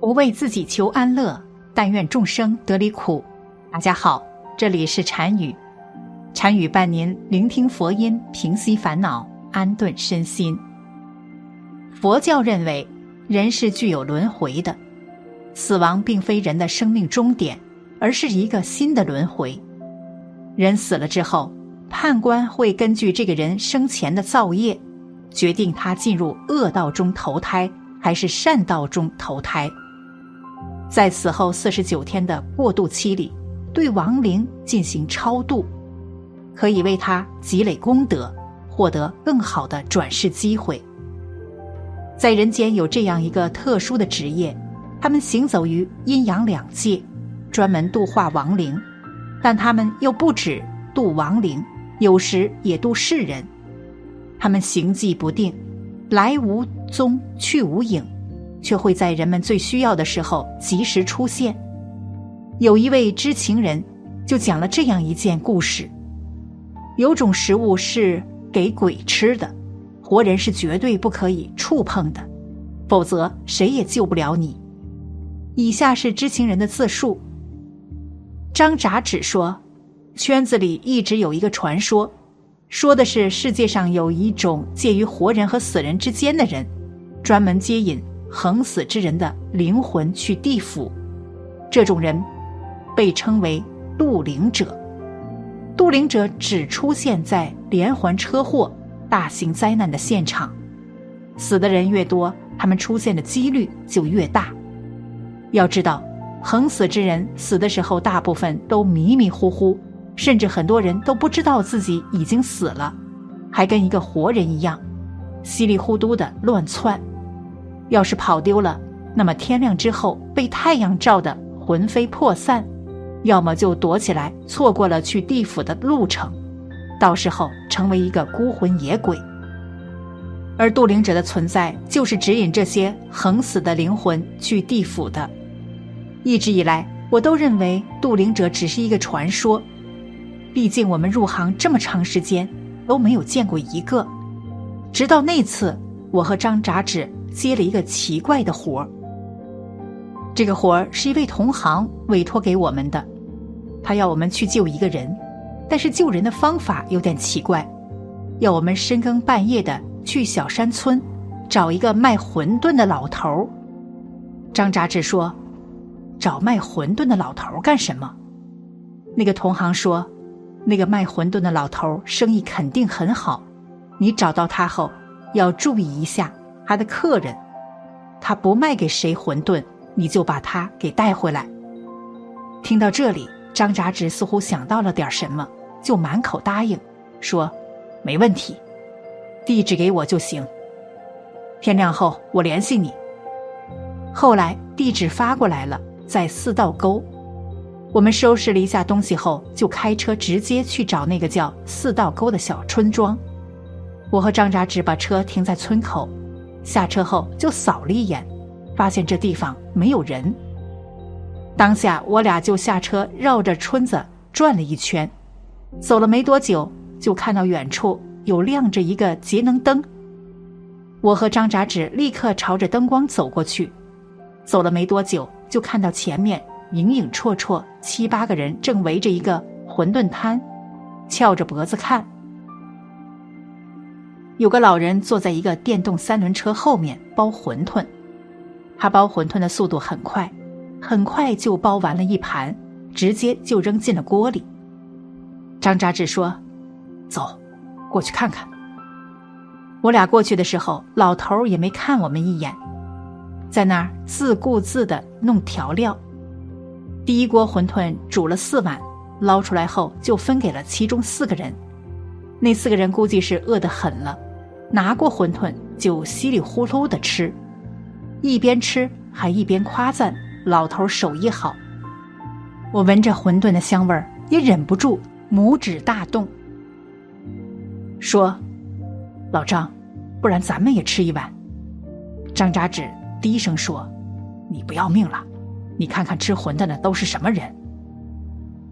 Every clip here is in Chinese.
不为自己求安乐，但愿众生得离苦。大家好，这里是禅语，禅语伴您聆听佛音，平息烦恼，安顿身心。佛教认为，人是具有轮回的，死亡并非人的生命终点，而是一个新的轮回。人死了之后，判官会根据这个人生前的造业，决定他进入恶道中投胎，还是善道中投胎。在死后四十九天的过渡期里，对亡灵进行超度，可以为他积累功德，获得更好的转世机会。在人间有这样一个特殊的职业，他们行走于阴阳两界，专门度化亡灵，但他们又不止度亡灵，有时也度世人。他们行迹不定，来无踪，去无影。却会在人们最需要的时候及时出现。有一位知情人就讲了这样一件故事：有种食物是给鬼吃的，活人是绝对不可以触碰的，否则谁也救不了你。以下是知情人的自述：张札只说，圈子里一直有一个传说，说的是世界上有一种介于活人和死人之间的人，专门接引。横死之人的灵魂去地府，这种人被称为渡灵者。渡灵者只出现在连环车祸、大型灾难的现场，死的人越多，他们出现的几率就越大。要知道，横死之人死的时候，大部分都迷迷糊糊，甚至很多人都不知道自己已经死了，还跟一个活人一样，稀里糊涂的乱窜。要是跑丢了，那么天亮之后被太阳照得魂飞魄散，要么就躲起来，错过了去地府的路程，到时候成为一个孤魂野鬼。而渡灵者的存在，就是指引这些横死的灵魂去地府的。一直以来，我都认为渡灵者只是一个传说，毕竟我们入行这么长时间，都没有见过一个。直到那次，我和张札纸。接了一个奇怪的活儿。这个活儿是一位同行委托给我们的，他要我们去救一个人，但是救人的方法有点奇怪，要我们深更半夜的去小山村找一个卖馄饨的老头儿。张扎志说：“找卖馄饨的老头儿干什么？”那个同行说：“那个卖馄饨的老头儿生意肯定很好，你找到他后要注意一下。”他的客人，他不卖给谁馄饨，你就把他给带回来。听到这里，张扎直似乎想到了点什么，就满口答应，说：“没问题，地址给我就行。天亮后我联系你。”后来地址发过来了，在四道沟。我们收拾了一下东西后，就开车直接去找那个叫四道沟的小村庄。我和张扎直把车停在村口。下车后就扫了一眼，发现这地方没有人。当下我俩就下车绕着村子转了一圈，走了没多久，就看到远处有亮着一个节能灯。我和张扎纸立刻朝着灯光走过去，走了没多久，就看到前面影影绰绰七八个人正围着一个馄饨摊，翘着脖子看。有个老人坐在一个电动三轮车后面包馄饨，他包馄饨的速度很快，很快就包完了一盘，直接就扔进了锅里。张扎志说：“走，过去看看。”我俩过去的时候，老头也没看我们一眼，在那儿自顾自的弄调料。第一锅馄饨煮了四碗，捞出来后就分给了其中四个人。那四个人估计是饿得很了。拿过馄饨就稀里糊涂的吃，一边吃还一边夸赞老头手艺好。我闻着馄饨的香味儿，也忍不住拇指大动，说：“老张，不然咱们也吃一碗。”张扎纸低声说：“你不要命了？你看看吃馄饨的都是什么人？”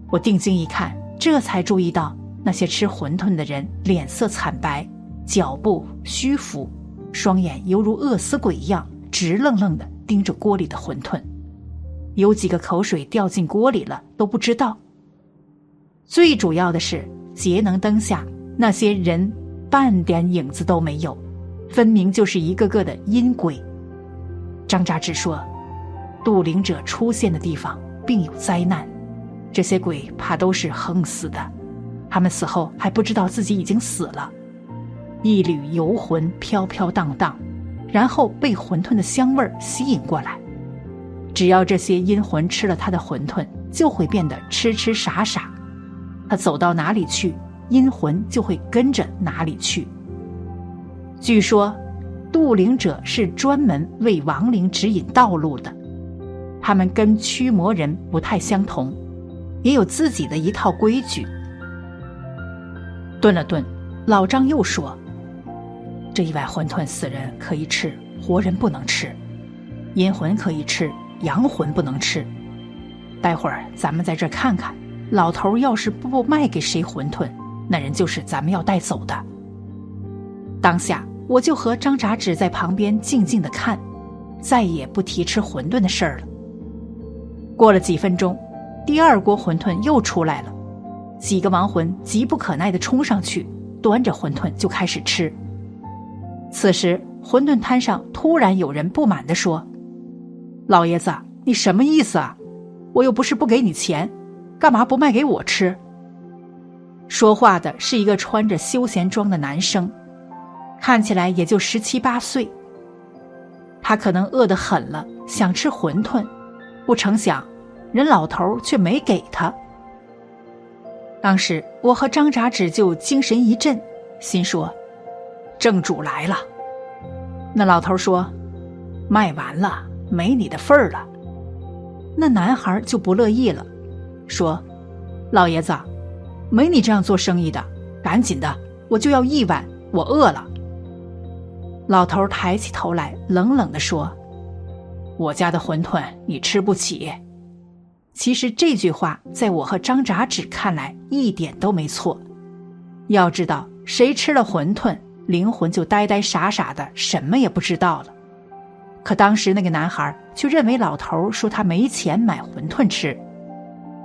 我定睛一看，这才注意到那些吃馄饨的人脸色惨白。脚步虚浮，双眼犹如饿死鬼一样直愣愣的盯着锅里的馄饨，有几个口水掉进锅里了都不知道。最主要的是，节能灯下那些人半点影子都没有，分明就是一个个的阴鬼。张扎志说：“渡灵者出现的地方并有灾难，这些鬼怕都是横死的，他们死后还不知道自己已经死了，一缕游魂飘飘荡荡，然后被馄饨的香味儿吸引过来。只要这些阴魂吃了他的馄饨，就会变得痴痴傻傻。”他走到哪里去，阴魂就会跟着哪里去。据说，渡灵者是专门为亡灵指引道路的，他们跟驱魔人不太相同，也有自己的一套规矩。顿了顿，老张又说：“这一碗馄饨，死人可以吃，活人不能吃；阴魂可以吃，阳魂不能吃。待会儿咱们在这看看。”老头要是不卖给谁馄饨，那人就是咱们要带走的。当下我就和张扎纸在旁边静静的看，再也不提吃馄饨的事儿了。过了几分钟，第二锅馄饨又出来了，几个亡魂急不可耐的冲上去，端着馄饨就开始吃。此时馄饨摊上突然有人不满的说：“老爷子，你什么意思啊？我又不是不给你钱。”干嘛不卖给我吃？说话的是一个穿着休闲装的男生，看起来也就十七八岁。他可能饿得很了，想吃馄饨，不成想，人老头却没给他。当时我和张扎纸就精神一振，心说：“正主来了。”那老头说：“卖完了，没你的份儿了。”那男孩就不乐意了。说：“老爷子，没你这样做生意的，赶紧的，我就要一碗，我饿了。”老头抬起头来，冷冷的说：“我家的馄饨你吃不起。”其实这句话在我和张扎纸看来一点都没错。要知道，谁吃了馄饨，灵魂就呆呆傻傻的，什么也不知道了。可当时那个男孩却认为老头说他没钱买馄饨吃。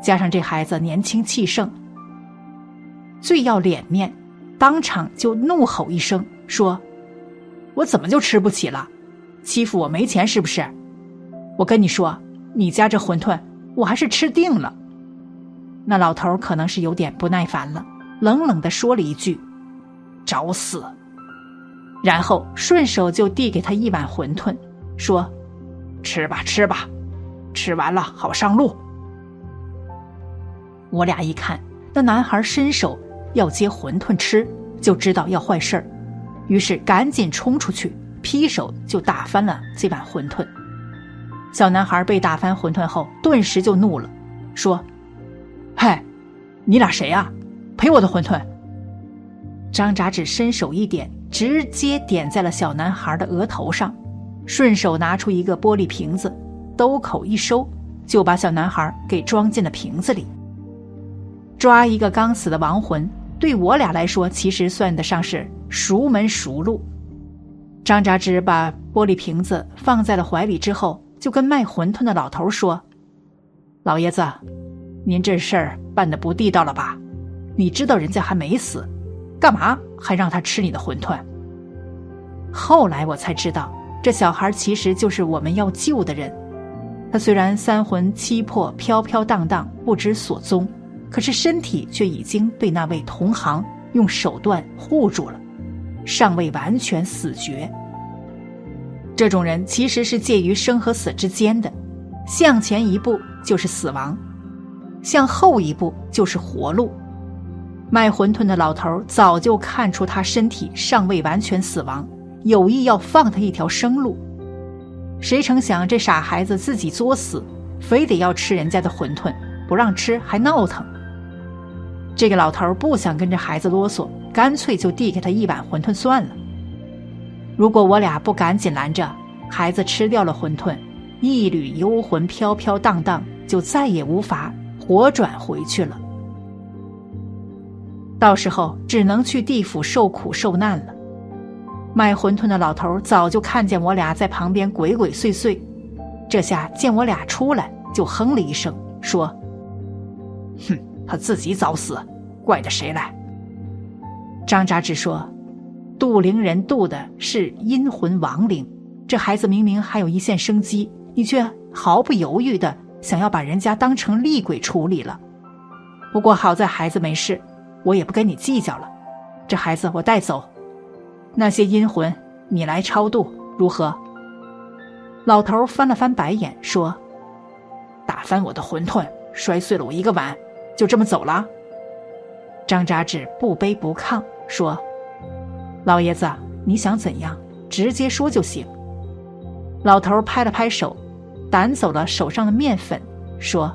加上这孩子年轻气盛，最要脸面，当场就怒吼一声说：“我怎么就吃不起了？欺负我没钱是不是？我跟你说，你家这馄饨我还是吃定了。”那老头可能是有点不耐烦了，冷冷的说了一句：“找死！”然后顺手就递给他一碗馄饨，说：“吃吧，吃吧，吃完了好上路。”我俩一看，那男孩伸手要接馄饨吃，就知道要坏事儿，于是赶紧冲出去，劈手就打翻了这碗馄饨。小男孩被打翻馄饨后，顿时就怒了，说：“嗨，你俩谁呀？赔我的馄饨！”张扎纸伸手一点，直接点在了小男孩的额头上，顺手拿出一个玻璃瓶子，兜口一收，就把小男孩给装进了瓶子里。抓一个刚死的亡魂，对我俩来说，其实算得上是熟门熟路。张扎之把玻璃瓶子放在了怀里之后，就跟卖馄饨的老头说：“老爷子，您这事儿办的不地道了吧？你知道人家还没死，干嘛还让他吃你的馄饨？”后来我才知道，这小孩其实就是我们要救的人。他虽然三魂七魄飘飘荡荡，不知所踪。可是身体却已经被那位同行用手段护住了，尚未完全死绝。这种人其实是介于生和死之间的，向前一步就是死亡，向后一步就是活路。卖馄饨的老头早就看出他身体尚未完全死亡，有意要放他一条生路。谁成想这傻孩子自己作死，非得要吃人家的馄饨，不让吃还闹腾。这个老头不想跟着孩子啰嗦，干脆就递给他一碗馄饨算了。如果我俩不赶紧拦着，孩子吃掉了馄饨，一缕幽魂飘飘荡荡，就再也无法活转回去了。到时候只能去地府受苦受难了。卖馄饨的老头早就看见我俩在旁边鬼鬼祟祟，这下见我俩出来，就哼了一声，说：“哼，他自己早死，怪得谁来？”张扎志说：“渡灵人渡的是阴魂亡灵，这孩子明明还有一线生机，你却毫不犹豫的想要把人家当成厉鬼处理了。不过好在孩子没事，我也不跟你计较了。这孩子我带走，那些阴魂你来超度，如何？”老头翻了翻白眼，说：“打翻我的馄饨，摔碎了我一个碗，就这么走了？”张扎志不卑不亢。说：“老爷子，你想怎样，直接说就行。”老头拍了拍手，掸走了手上的面粉，说：“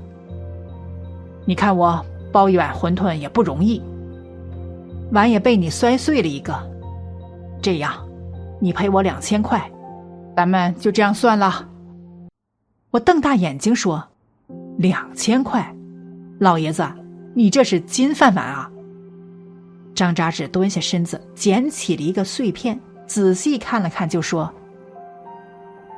你看我包一碗馄饨也不容易，碗也被你摔碎了一个。这样，你赔我两千块，咱们就这样算了。”我瞪大眼睛说：“两千块，老爷子，你这是金饭碗啊！”张扎志蹲下身子，捡起了一个碎片，仔细看了看，就说：“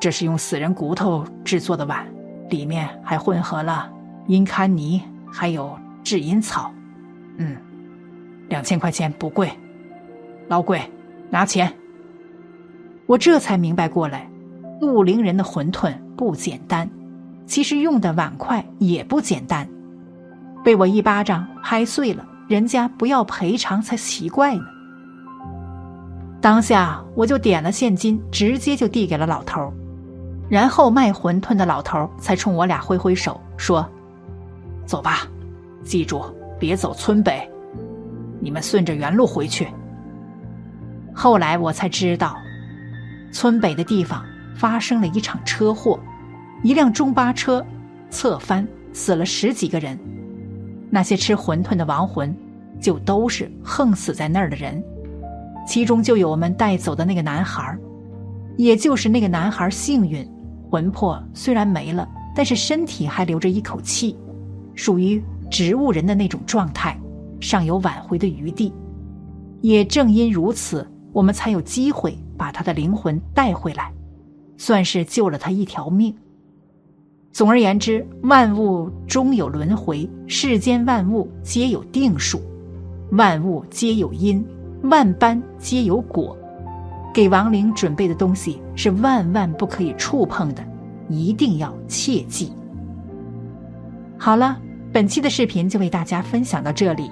这是用死人骨头制作的碗，里面还混合了阴龛泥，还有制阴草。嗯，两千块钱不贵，老鬼，拿钱。”我这才明白过来，陆灵人的馄饨不简单，其实用的碗筷也不简单，被我一巴掌拍碎了。人家不要赔偿才奇怪呢。当下我就点了现金，直接就递给了老头然后卖馄饨的老头才冲我俩挥挥手说：“走吧，记住别走村北，你们顺着原路回去。”后来我才知道，村北的地方发生了一场车祸，一辆中巴车侧翻，死了十几个人。那些吃馄饨的亡魂，就都是横死在那儿的人，其中就有我们带走的那个男孩也就是那个男孩幸运，魂魄虽然没了，但是身体还留着一口气，属于植物人的那种状态，尚有挽回的余地。也正因如此，我们才有机会把他的灵魂带回来，算是救了他一条命。总而言之，万物终有轮回，世间万物皆有定数，万物皆有因，万般皆有果。给亡灵准备的东西是万万不可以触碰的，一定要切记。好了，本期的视频就为大家分享到这里，